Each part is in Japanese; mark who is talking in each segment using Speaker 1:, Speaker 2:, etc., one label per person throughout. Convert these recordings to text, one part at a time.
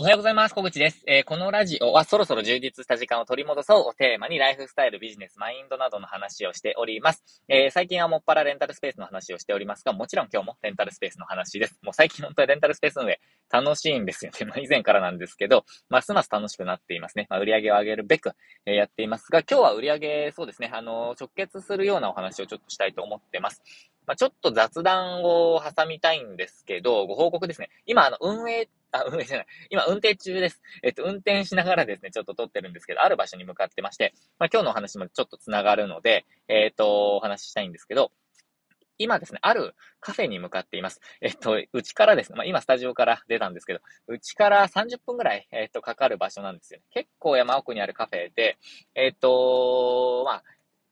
Speaker 1: おはようございます。小口です。えー、このラジオはそろそろ充実した時間を取り戻そうをテーマにライフスタイル、ビジネス、マインドなどの話をしております。えー、最近はもっぱらレンタルスペースの話をしておりますが、もちろん今日もレンタルスペースの話です。もう最近本当にレンタルスペース運営楽しいんですよね。ま あ以前からなんですけど、ますます楽しくなっていますね。まあ売り上げを上げるべく、えー、やっていますが、今日は売り上げ、そうですね、あの直結するようなお話をちょっとしたいと思ってます。まあ、ちょっと雑談を挟みたいんですけど、ご報告ですね。今、あの、運営あ、運営じゃない。今、運転中です。えっと、運転しながらですね、ちょっと撮ってるんですけど、ある場所に向かってまして、まあ、今日のお話もちょっと繋がるので、えっ、と、お話ししたいんですけど、今ですね、あるカフェに向かっています。えっと、うちからですね、まあ、今スタジオから出たんですけど、うちから30分ぐらい、えっと、かかる場所なんですよ。結構山奥にあるカフェで、えっと、まあ、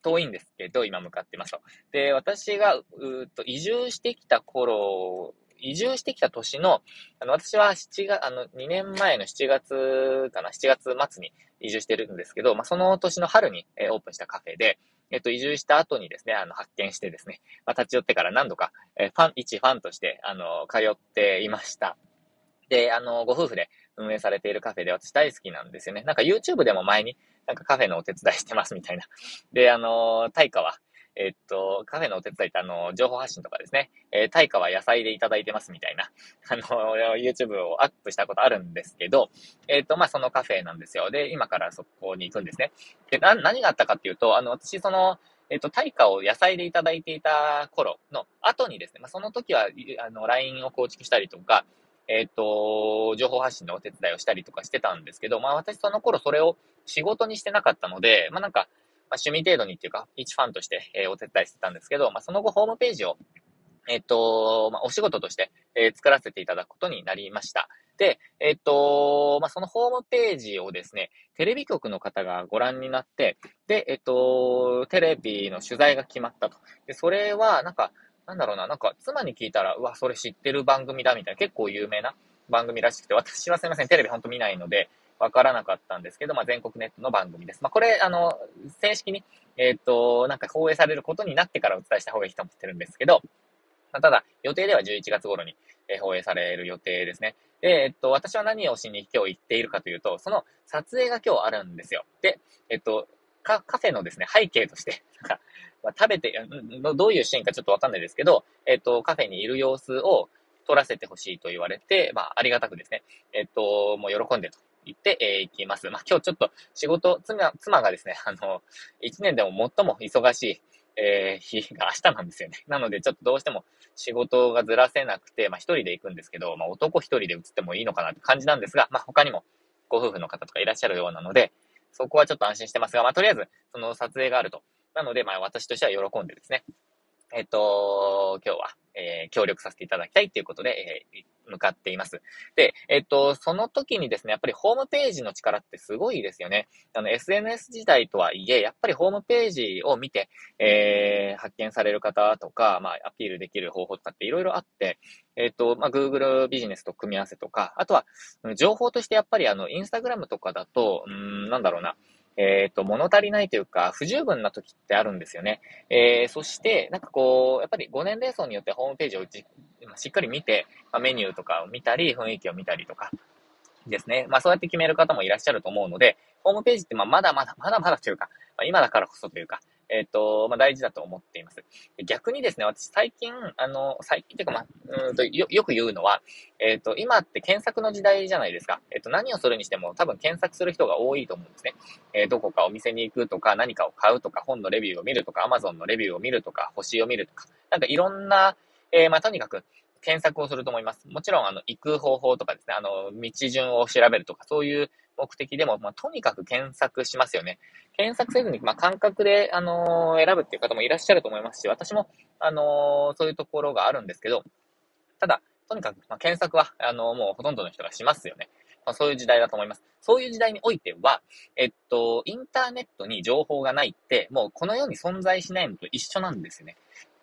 Speaker 1: 遠いんですけど、今向かってますと。で、私が、うっと、移住してきた頃移住してきた年の、あの、私は7月、あの、2年前の7月かな、7月末に移住してるんですけど、まあ、その年の春に、えー、オープンしたカフェで、えっと、移住した後にですね、あの、発見してですね、まあ、立ち寄ってから何度か、えー、ファン、一ファンとして、あの、通っていました。で、あの、ご夫婦で運営されているカフェで私大好きなんですよね。なんか YouTube でも前になんかカフェのお手伝いしてますみたいな。で、あの、対価は、えっと、カフェのお手伝いってあの、情報発信とかですね、えー、対価は野菜でいただいてますみたいな、あの、YouTube をアップしたことあるんですけど、えっと、まあ、そのカフェなんですよ。で、今からそこに行くんですね。で、な、何があったかっていうと、あの、私その、えっと、対価を野菜でいただいていた頃の後にですね、まあ、その時は、あの、LINE を構築したりとか、えっ、と、情報発信のお手伝いをしたりとかしてたんですけど、まあ私その頃それを仕事にしてなかったので、まあなんか、まあ、趣味程度にっていうか、一ファンとして、えー、お手伝いしてたんですけど、まあ、その後ホームページを、えっ、と、まあ、お仕事として、え、作らせていただくことになりました。で、えっ、と、まあ、そのホームページをですね、テレビ局の方がご覧になって、で、えっ、と、テレビの取材が決まったと。で、それは、なんか、なんだろうな、なんか、妻に聞いたら、うわ、それ知ってる番組だ、みたいな、結構有名な番組らしくて、私はすいません、テレビほんと見ないので、わからなかったんですけど、まあ、全国ネットの番組です。まあ、これ、あの、正式に、えっ、ー、と、なんか放映されることになってからお伝えした方がいいと思ってるんですけど、まあ、ただ、予定では11月頃に、え、放映される予定ですね。で、えっと、私は何をしに今日行っているかというと、その撮影が今日あるんですよ。で、えっと、カカフェのですね、背景として、なんか、まあ、食べて、どういうシーンかちょっとわかんないですけど、えっと、カフェにいる様子を撮らせてほしいと言われて、まあ、ありがたくですね、えっと、もう喜んでと行って、えー、行きます。まあ、今日ちょっと仕事、妻、妻がですね、あの、一年でも最も忙しい、えー、日が明日なんですよね。なので、ちょっとどうしても仕事がずらせなくて、まあ、一人で行くんですけど、まあ、男一人で移ってもいいのかなって感じなんですが、まあ、他にもご夫婦の方とかいらっしゃるようなので、そこはちょっと安心してますが、まあ、とりあえず、その撮影があると。なので、まあ、私としては喜んでですね、えっと、今日は、えー、協力させていただきたいということで、えー、向かっています。で、えっと、その時にですね、やっぱりホームページの力ってすごいですよね。あの、SNS 時代とはいえ、やっぱりホームページを見て、えー、発見される方とか、まあ、アピールできる方法とかっていろいろあって、えっと、まあ、Google ビジネスと組み合わせとか、あとは、情報としてやっぱりあの、Instagram とかだと、うん、なんだろうな、えっ、ー、と、物足りないというか、不十分な時ってあるんですよね。えー、そして、なんかこう、やっぱり5年齢層によってホームページをしっかり見て、ま、メニューとかを見たり、雰囲気を見たりとか、ですね。まあそうやって決める方もいらっしゃると思うので、ホームページってまあまだまだ、まだまだというか、ま、今だからこそというか、えっ、ー、と、まあ、大事だと思っています。逆にですね、私最近、あの、最近というか、まあ、うんとよ、よく言うのは、えっ、ー、と、今って検索の時代じゃないですか。えっ、ー、と、何をするにしても多分検索する人が多いと思うんですね。えどこかお店に行くとか、何かを買うとか、本のレビューを見るとか、Amazon のレビューを見るとか、星を見るとか、なんかいろんな、えまあ、とにかく、検索をすると思います。もちろん、あの、行く方法とかですね、あの、道順を調べるとか、そういう目的でも、まあ、とにかく検索しますよね。検索せずに、まあ、感覚で、あのー、選ぶっていう方もいらっしゃると思いますし、私も、あのー、そういうところがあるんですけど、ただ、とにかく、まあ、検索は、あのー、もうほとんどの人がしますよね。まあ、そういう時代だと思います。そういう時代においては、えっと、インターネットに情報がないって、もうこの世に存在しないのと一緒なんですよね。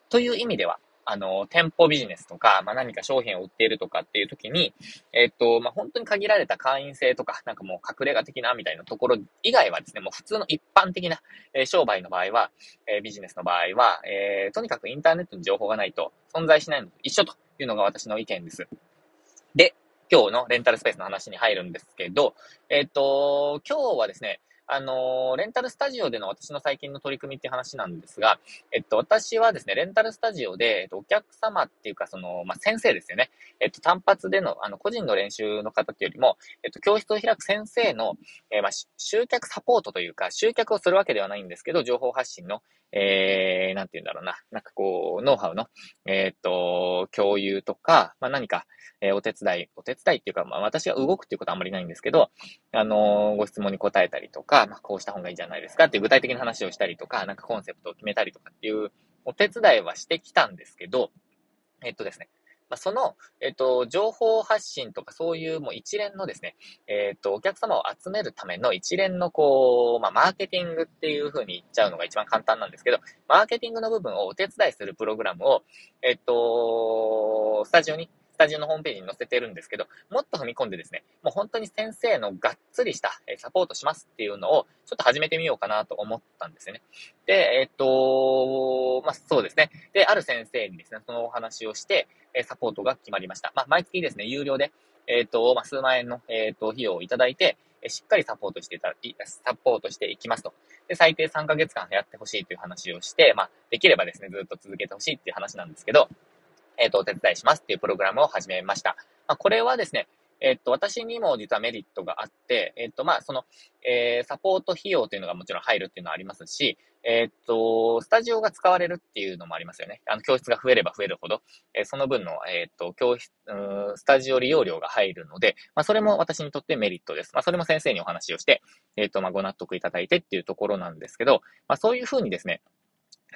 Speaker 1: という意味では、あの、店舗ビジネスとか、まあ、何か商品を売っているとかっていう時に、えっと、まあ、本当に限られた会員制とか、なんかもう隠れ家的なみたいなところ以外はですね、もう普通の一般的な、え、商売の場合は、え、ビジネスの場合は、えー、とにかくインターネットに情報がないと存在しないのと一緒というのが私の意見です。で、今日のレンタルスペースの話に入るんですけど、えっ、と、今日はですね、あの、レンタルスタジオでの私の最近の取り組みっていう話なんですが、えっと、私はですね、レンタルスタジオで、えっと、お客様っていうか、その、まあ、先生ですよね。えっと、単発での、あの、個人の練習の方っていうよりも、えっと、教室を開く先生の、えー、まあ、集客サポートというか、集客をするわけではないんですけど、情報発信の、えー、なんて言うんだろうな、なんかこう、ノウハウの、えー、っと、共有とか、まあ、何か、えー、お手伝い、お手伝いっていうか、まあ、私が動くっていうことはあんまりないんですけど、あのー、ご質問に答えたりとか、まあ、こうした方がいいじゃないですかっていう具体的な話をしたりとか、なんかコンセプトを決めたりとかっていうお手伝いはしてきたんですけど、えっとですね、まあ、その、えっと、情報発信とかそういうもう一連のですね、えっと、お客様を集めるための一連のこう、まあ、マーケティングっていう風に言っちゃうのが一番簡単なんですけど、マーケティングの部分をお手伝いするプログラムを、えっと、スタジオにスタジオのホームページに載せてるんですけど、もっと踏み込んでですね、もう本当に先生のがっつりしたサポートしますっていうのを、ちょっと始めてみようかなと思ったんですよね。で、えっと、まあ、そうですね。で、ある先生にですね、そのお話をして、えサポートが決まりました。まあ、毎月ですね、有料で、えっと、まあ、数万円の、えっと、費用をいただいて、しっかりサポートしていた、サポートしていきますと。で、最低3ヶ月間やってほしいという話をして、まあ、できればですね、ずっと続けてほしいっていう話なんですけど、えっ、ー、と、お手伝いしますっていうプログラムを始めました。まあ、これはですね、えっと、私にも実はメリットがあって、えっと、まあ、その、えー、サポート費用というのがもちろん入るっていうのはありますし、えっと、スタジオが使われるっていうのもありますよね。あの、教室が増えれば増えるほど、えー、その分の、えっと、教室、スタジオ利用料が入るので、まあ、それも私にとってメリットです。まあ、それも先生にお話をして、えっと、まあ、ご納得いただいてっていうところなんですけど、まあ、そういうふうにですね、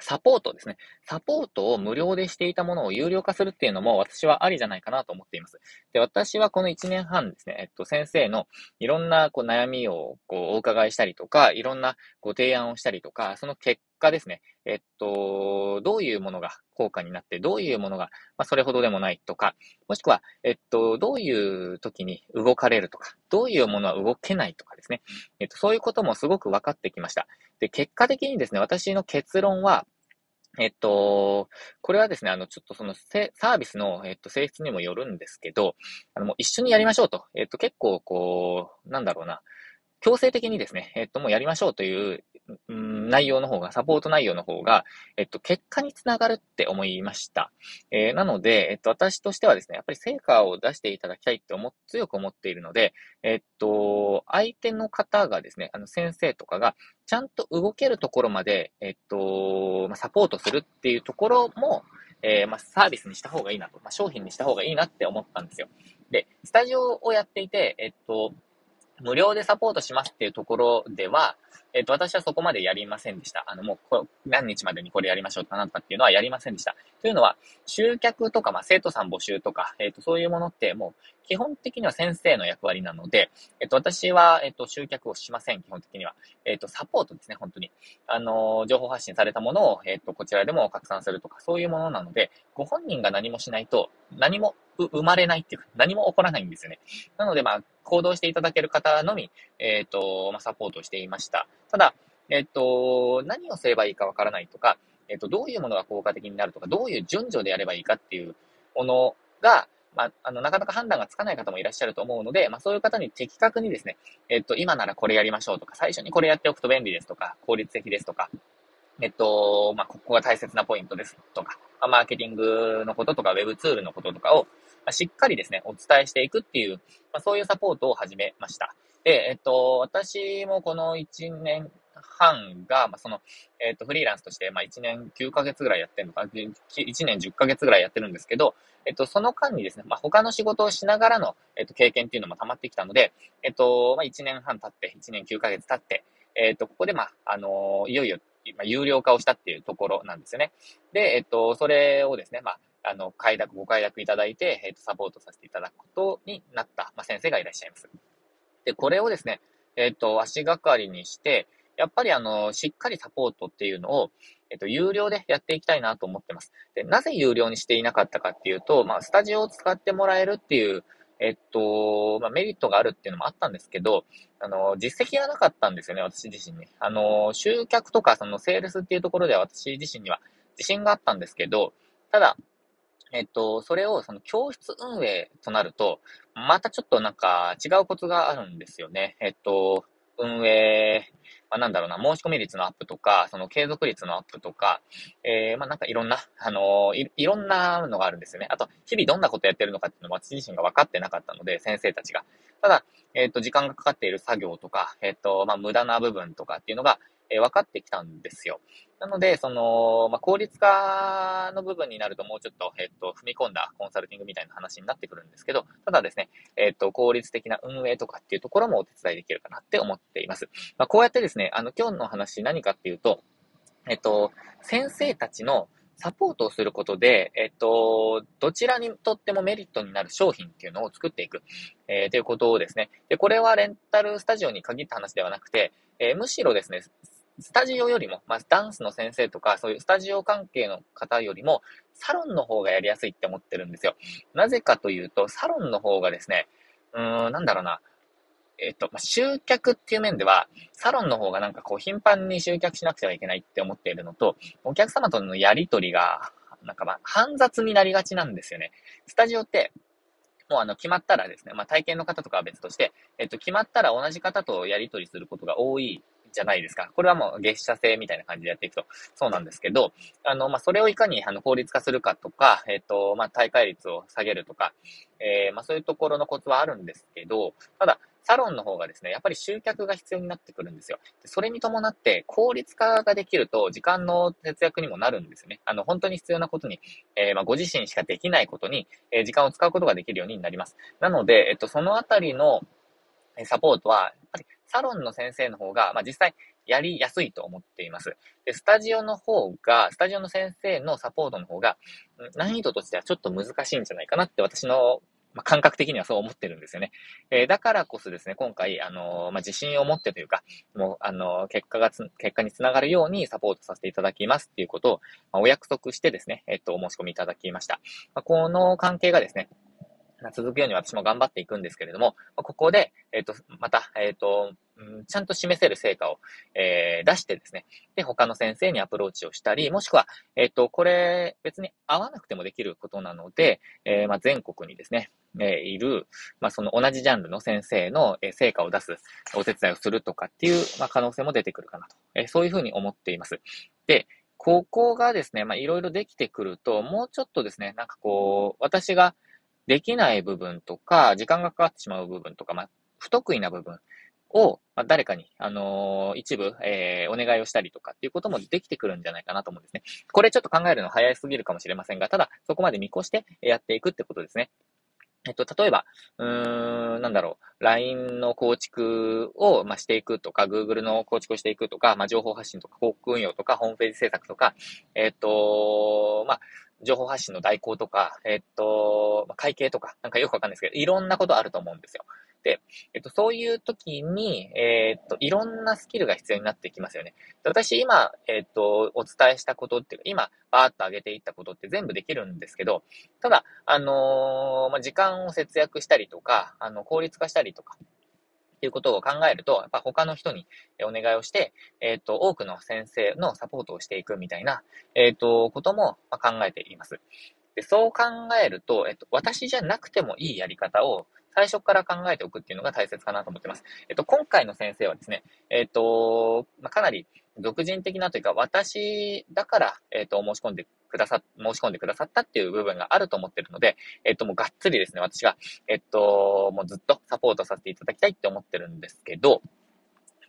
Speaker 1: サポートですね。サポートを無料でしていたものを有料化するっていうのも私はありじゃないかなと思っています。で、私はこの1年半ですね、えっと、先生のいろんなこう悩みをこうお伺いしたりとか、いろんなご提案をしたりとか、その結果ですね、えっと、どういうものが効果になって、どういうものが、まあ、それほどでもないとか、もしくは、えっと、どういう時に動かれるとか、どういうものは動けないとかですね、えっと、そういうこともすごく分かってきました。で、結果的にですね、私の結論は、えっと、これはですね、あの、ちょっとそのサービスの、えっと、性質にもよるんですけど、あの、もう一緒にやりましょうと。えっと、結構、こう、なんだろうな、強制的にですね、えっと、もうやりましょうといううん、内容の方が、サポート内容の方が、えっと、結果につながるって思いました。えー、なので、えっと、私としてはですね、やっぱり成果を出していただきたいって思、強く思っているので、えっと、相手の方がですね、あの、先生とかが、ちゃんと動けるところまで、えっと、まあ、サポートするっていうところも、えー、まあ、サービスにした方がいいなと、まあ、商品にした方がいいなって思ったんですよ。で、スタジオをやっていて、えっと、無料でサポートしますっていうところでは、えっ、と、私はそこまでやりませんでした。あの、もう、何日までにこれやりましょうかなとかっていうのはやりませんでした。というのは、集客とか、まあ、生徒さん募集とか、えっ、と、そういうものって、もう、基本的には先生の役割なので、えっ、と、私は、えっ、と、集客をしません、基本的には。えっ、と、サポートですね、本当に。あの、情報発信されたものを、えっ、と、こちらでも拡散するとか、そういうものなので、ご本人が何もしないと、何も生まれないっていうか、何も起こらないんですよね。なので、まあ、行動していただける方のみ、えっ、と、まあ、サポートしていました。ただ、えっ、と、何をすればいいかわからないとか、えっ、と、どういうものが効果的になるとか、どういう順序でやればいいかっていうものが、まあ、あの、なかなか判断がつかない方もいらっしゃると思うので、まあ、そういう方に的確にですね、えっと、今ならこれやりましょうとか、最初にこれやっておくと便利ですとか、効率的ですとか、えっと、まあ、ここが大切なポイントですとか、マーケティングのこととか、ウェブツールのこととかを、ま、しっかりですね、お伝えしていくっていう、まあ、そういうサポートを始めました。で、えっと、私もこの1年半が、まあ、その、えっ、と、フリーランスとして、まあ、1年9ヶ月ぐらいやってるのか、1年10ヶ月ぐらいやってるんですけど、えっと、その間にですね、まあ、他の仕事をしながらの、えっと、経験っていうのも溜まってきたので、えっと、まあ、1年半経って、1年9ヶ月経って、えっと、ここで、まあ、あのいよいよ、まあ、有料化をしたっていうところなんですよね。で、えっと、それをですね、まあ、あの、快諾、ご快諾いただいて、えっと、サポートさせていただくことになった、まあ、先生がいらっしゃいます。で、これをですね、えっと、足がかりにして、やっぱりあの、しっかりサポートっていうのを、えっと、有料でやっていきたいなと思ってます。で、なぜ有料にしていなかったかっていうと、まあ、スタジオを使ってもらえるっていう、えっと、まあ、メリットがあるっていうのもあったんですけど、あの、実績がなかったんですよね、私自身に。あの、集客とか、その、セールスっていうところでは私自身には自信があったんですけど、ただ、えっと、それをその教室運営となると、またちょっとなんか違うコツがあるんですよね。えっと、運営、まあ、なんだろうな、申し込み率のアップとか、その継続率のアップとか、えー、まあ、なんかいろんな、あの、い、ろんなのがあるんですよね。あと、日々どんなことやってるのかっていうのも私自身が分かってなかったので、先生たちが。ただ、えっ、と、時間がかかっている作業とか、えっ、と、まあ、無駄な部分とかっていうのが、えー、分かってきたんですよ。なので、その、まあ、効率化の部分になるともうちょっと、えっ、と、踏み込んだコンサルティングみたいな話になってくるんですけど、ただですね、えっ、と、効率的な運営とかっていうところもお手伝いできるかなって思っています。まあ、こうやってですね、あの、今日の話何かっていうと、えっ、と、先生たちのサポートをすることで、えっと、どちらにとってもメリットになる商品っていうのを作っていく、えー、ということをですね。で、これはレンタルスタジオに限った話ではなくて、えー、むしろですね、スタジオよりも、まあ、ダンスの先生とか、そういうスタジオ関係の方よりも、サロンの方がやりやすいって思ってるんですよ。なぜかというと、サロンの方がですね、うーん、なんだろうな、えっと、まあ、集客っていう面では、サロンの方がなんかこう頻繁に集客しなくてはいけないって思っているのと、お客様とのやりとりが、なんかまあ、煩雑になりがちなんですよね。スタジオって、もうあの、決まったらですね、まあ、体験の方とかは別として、えっと、決まったら同じ方とやりとりすることが多いじゃないですか。これはもう月謝制みたいな感じでやっていくと、そうなんですけど、あの、まあ、それをいかに、あの、効率化するかとか、えっ、と、まあ、大会率を下げるとか、えー、まあ、そういうところのコツはあるんですけど、ただ、サロンの方がですね、やっぱり集客が必要になってくるんですよ。それに伴って効率化ができると時間の節約にもなるんですよね。あの、本当に必要なことに、えー、まあ、ご自身しかできないことに、えー、時間を使うことができるようになります。なので、えっと、そのあたりのサポートは、サロンの先生の方が、まあ、実際やりやすいと思っています。で、スタジオの方が、スタジオの先生のサポートの方が、難易度としてはちょっと難しいんじゃないかなって私のまあ、感覚的にはそう思ってるんですよね。えー、だからこそですね、今回、あのー、まあ、自信を持ってというか、もう、あのー、結果がつ、結果につながるようにサポートさせていただきますっていうことを、まあ、お約束してですね、えっと、お申し込みいただきました。まあ、この関係がですね、続くように私も頑張っていくんですけれども、ここで、えっ、と、また、えっ、と、ちゃんと示せる成果を、えー、出してですね、で、他の先生にアプローチをしたり、もしくは、えっ、と、これ、別に合わなくてもできることなので、え、まあ、全国にですね、え、いる、まあ、その同じジャンルの先生の、成果を出す、お手伝いをするとかっていう、まあ、可能性も出てくるかなと、えそういうふうに思っています。で、ここがですね、まあ、いろいろできてくると、もうちょっとですね、なんかこう、私が、できない部分とか、時間がかかってしまう部分とか、まあ、不得意な部分を、まあ、誰かに、あのー、一部、えー、お願いをしたりとかっていうこともできてくるんじゃないかなと思うんですね。これちょっと考えるの早すぎるかもしれませんが、ただ、そこまで見越してやっていくってことですね。えっと、例えば、うーん、なんだろう、LINE の構築を、まあ、していくとか、Google の構築をしていくとか、まあ、情報発信とか、広告運用とか、ホームページ制作とか、えっと、まあ、情報発信の代行とか、えっと、会計とか、なんかよくわかんないですけど、いろんなことあると思うんですよ。で、えっと、そういう時に、えっと、いろんなスキルが必要になってきますよね。私、今、えっと、お伝えしたことっていうか、今、バーッと上げていったことって全部できるんですけど、ただ、あのー、まあ、時間を節約したりとか、あの、効率化したりとか、っていうことを考えると、やっぱ他の人にお願いをして、えっ、ー、と、多くの先生のサポートをしていくみたいな、えっ、ー、と、ことも考えています。で、そう考えると、えっと、私じゃなくてもいいやり方を最初から考えておくっていうのが大切かなと思ってます。えっと、今回の先生はですね、えっと、まあ、かなり独人的なというか、私だから、えっと、申し込んでくださ、申し込んでくださったっていう部分があると思ってるので、えっと、もうがっつりですね、私が、えっと、もうずっとサポートさせていただきたいって思ってるんですけど、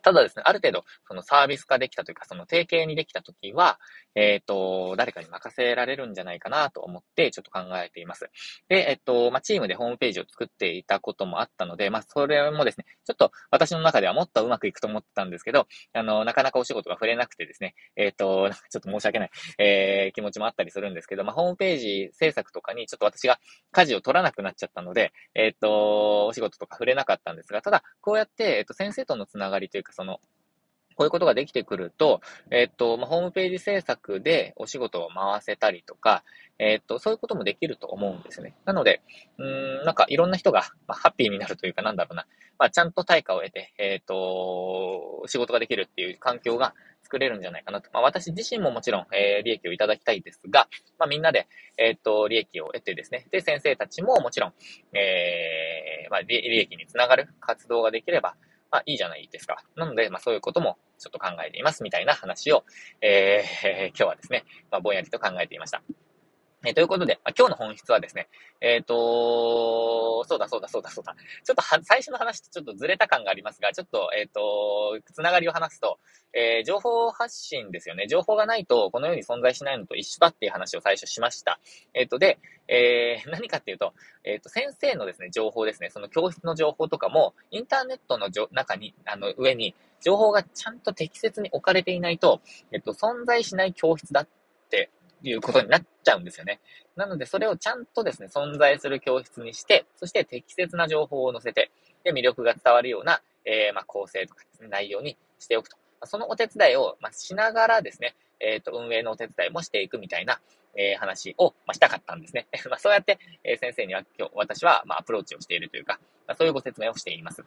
Speaker 1: ただですね、ある程度、そのサービス化できたというか、その提携にできたときは、えっ、ー、と、誰かに任せられるんじゃないかなと思って、ちょっと考えています。で、えっ、と、まあ、チームでホームページを作っていたこともあったので、まあ、それもですね、ちょっと私の中ではもっとうまくいくと思ってたんですけど、あの、なかなかお仕事が触れなくてですね、えっ、と、ちょっと申し訳ない、えー、気持ちもあったりするんですけど、まあ、ホームページ制作とかにちょっと私が舵を取らなくなっちゃったので、えっ、と、お仕事とか触れなかったんですが、ただ、こうやって、えっ、と、先生とのつながりというか、その、こういうことができてくると、えっと、まあ、ホームページ制作でお仕事を回せたりとか、えっと、そういうこともできると思うんですね。なので、うん、なんかいろんな人が、まあ、ハッピーになるというかなんだろうな、まあ、ちゃんと対価を得て、えっと、仕事ができるっていう環境が作れるんじゃないかなと。まあ、私自身ももちろん、えー、利益をいただきたいですが、まあ、みんなで、え、っと、利益を得てですね、で、先生たちももちろん、えー、まあ、利益につながる活動ができれば、まあ、いいじゃないですか。なので、まあ、そういうこともちょっと考えています、みたいな話を、えー、今日はですね、まあ、ぼんやりと考えていました。え、ということで、まあ、今日の本質はですね、えっ、ー、とそうだそうだそうだそうだ。ちょっとは、最初の話とちょっとずれた感がありますが、ちょっと、えっ、ー、とつながりを話すと、えー、情報発信ですよね。情報がないと、この世に存在しないのと一緒だっていう話を最初しました。えっ、と、で、え、何かっていうと、えっ、と、先生のですね、情報ですね、その教室の情報とかも、インターネットの中に、あの、上に、情報がちゃんと適切に置かれていないと、えっ、と、存在しない教室だっていうことになっちゃうんですよね。なので、それをちゃんとですね、存在する教室にして、そして適切な情報を載せて、で、魅力が伝わるような、えー、まあ、構成とかですね、内容にしておくと。そのお手伝いを、まあ、しながらですね、えっ、ー、と、運営のお手伝いもしていくみたいな、えー、話を、まあ、したかったんですね。まあ、そうやって、えー、先生には今日、私は、まあ、アプローチをしているというか、まあ、そういうご説明をしています。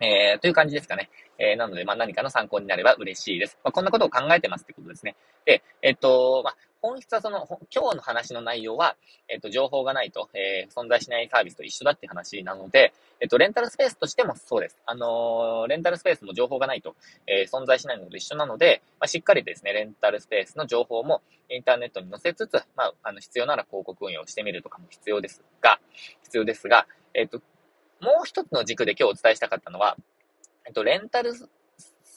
Speaker 1: えー、という感じですかね。えー、なので、まあ、何かの参考になれば嬉しいです。まあ、こんなことを考えてますってことですね。で、えっと、まあ、本質はその、今日の話の内容は、えっと、情報がないと、えー、存在しないサービスと一緒だって話なので、えっと、レンタルスペースとしてもそうです。あのー、レンタルスペースも情報がないと、えー、存在しないのと一緒なので、まあ、しっかりですね、レンタルスペースの情報もインターネットに載せつつ、まあ、あの、必要なら広告運用してみるとかも必要ですが、必要ですが、えっと、もう一つの軸で今日お伝えしたかったのは、えっと、レンタルス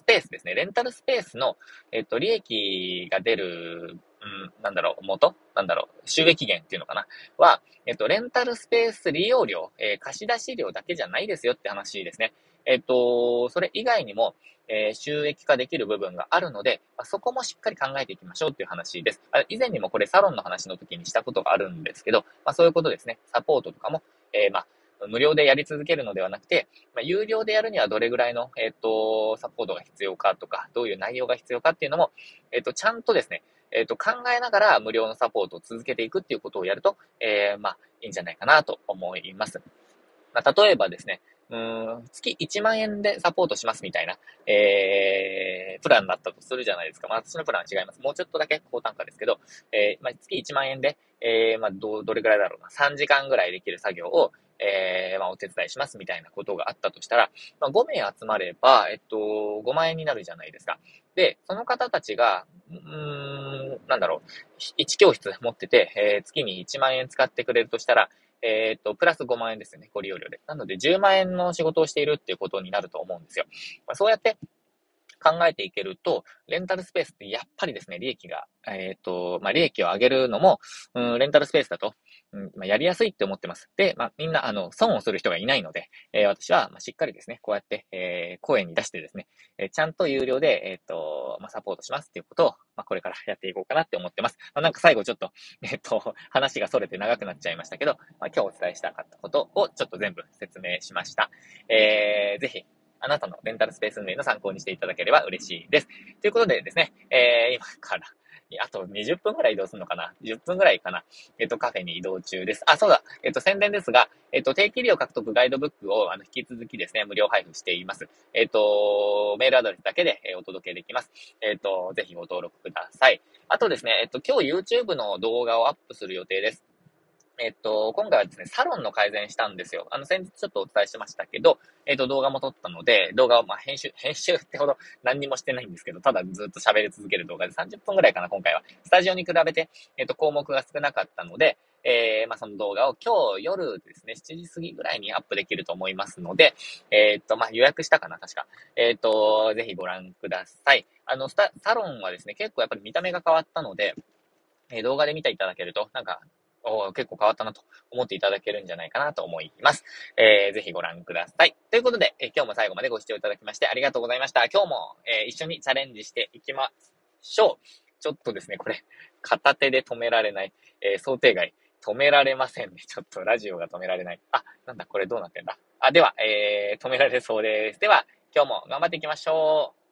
Speaker 1: ペースですね。レンタルスペースの、えっと、利益が出る、うん、なんだろう、元？なんだろう、収益源っていうのかな？は、えっと、レンタルスペース利用料、えー、貸出料だけじゃないですよって話ですね。えっと、それ以外にも、えー、収益化できる部分があるので、まあ、そこもしっかり考えていきましょうっていう話です。あ以前にもこれサロンの話の時にしたことがあるんですけど、まあ、そういうことですね。サポートとかも、えー、まあ、無料でやり続けるのではなくて、まあ、有料でやるにはどれぐらいの、えっ、ー、と、サポートが必要かとか、どういう内容が必要かっていうのも、えっ、ー、と、ちゃんとですね、えっ、ー、と、考えながら無料のサポートを続けていくっていうことをやると、えまあ、いいんじゃないかなと思います。まあ、例えばですね、うん、月1万円でサポートしますみたいな、えー、プランだったとするじゃないですか。まあ、私のプランは違います。もうちょっとだけ高単価ですけど、えー、まあ、月1万円で、えー、まあ、ど、どれぐらいだろうな。3時間ぐらいできる作業を、えー、まあ、お手伝いしますみたいなことがあったとしたら、まあ、5名集まれば、えっと、5万円になるじゃないですか。で、その方たちが、うーん、なんだろう、1教室持ってて、えー、月に1万円使ってくれるとしたら、えっ、と、プラス5万円ですよね、ご利用料で。なので、10万円の仕事をしているっていうことになると思うんですよ。まあ、そうやって考えていけると、レンタルスペースってやっぱりですね、利益が、えっ、ー、と、まあ、利益を上げるのも、うん、レンタルスペースだと、うん、まあ、やりやすいって思ってます。で、まあ、みんな、あの、損をする人がいないので、えー、私は、ま、しっかりですね、こうやって、えー、声に出してですね、えー、ちゃんと有料で、えっ、と、まあ、サポートしますっていうことを、まあ、これからやっていこうかなって思ってます。まあ、なんか最後ちょっと、えっ、と、話が逸れて長くなっちゃいましたけど、まあ、今日お伝えしたかったことをちょっと全部説明しました。えー、ぜひ、あなたのレンタルスペース運営の参考にしていただければ嬉しいです。ということでですね、えー、今から、あと20分くらい移動するのかな ?10 分くらいかな？えっ、と、カフェに移動中です。あ、そうだ。えっ、と、宣伝ですが、えっ、と、定期利用獲得ガイドブックを、あの、引き続きですね、無料配布しています。えっ、と、メールアドレスだけで、えお届けできます。えっ、と、ぜひご登録ください。あとですね、えっ、と、今日 YouTube の動画をアップする予定です。えっと、今回はですね、サロンの改善したんですよ。あの、先日ちょっとお伝えしましたけど、えっと、動画も撮ったので、動画を、まあ、編集、編集ってほど 何にもしてないんですけど、ただずっと喋り続ける動画で30分くらいかな、今回は。スタジオに比べて、えっと、項目が少なかったので、えー、まあ、その動画を今日夜ですね、7時過ぎぐらいにアップできると思いますので、えー、っと、まあ、予約したかな、確か。えー、っと、ぜひご覧ください。あの、スタ、サロンはですね、結構やっぱり見た目が変わったので、え動画で見ていただけると、なんか、結構変わったなと思っていただけるんじゃないかなと思います。えー、ぜひご覧ください。ということで、えー、今日も最後までご視聴いただきましてありがとうございました。今日も、えー、一緒にチャレンジしていきましょう。ちょっとですね、これ、片手で止められない、えー、想定外、止められませんね。ちょっとラジオが止められない。あ、なんだ、これどうなってんだ。あ、では、えー、止められそうです。では、今日も頑張っていきましょう。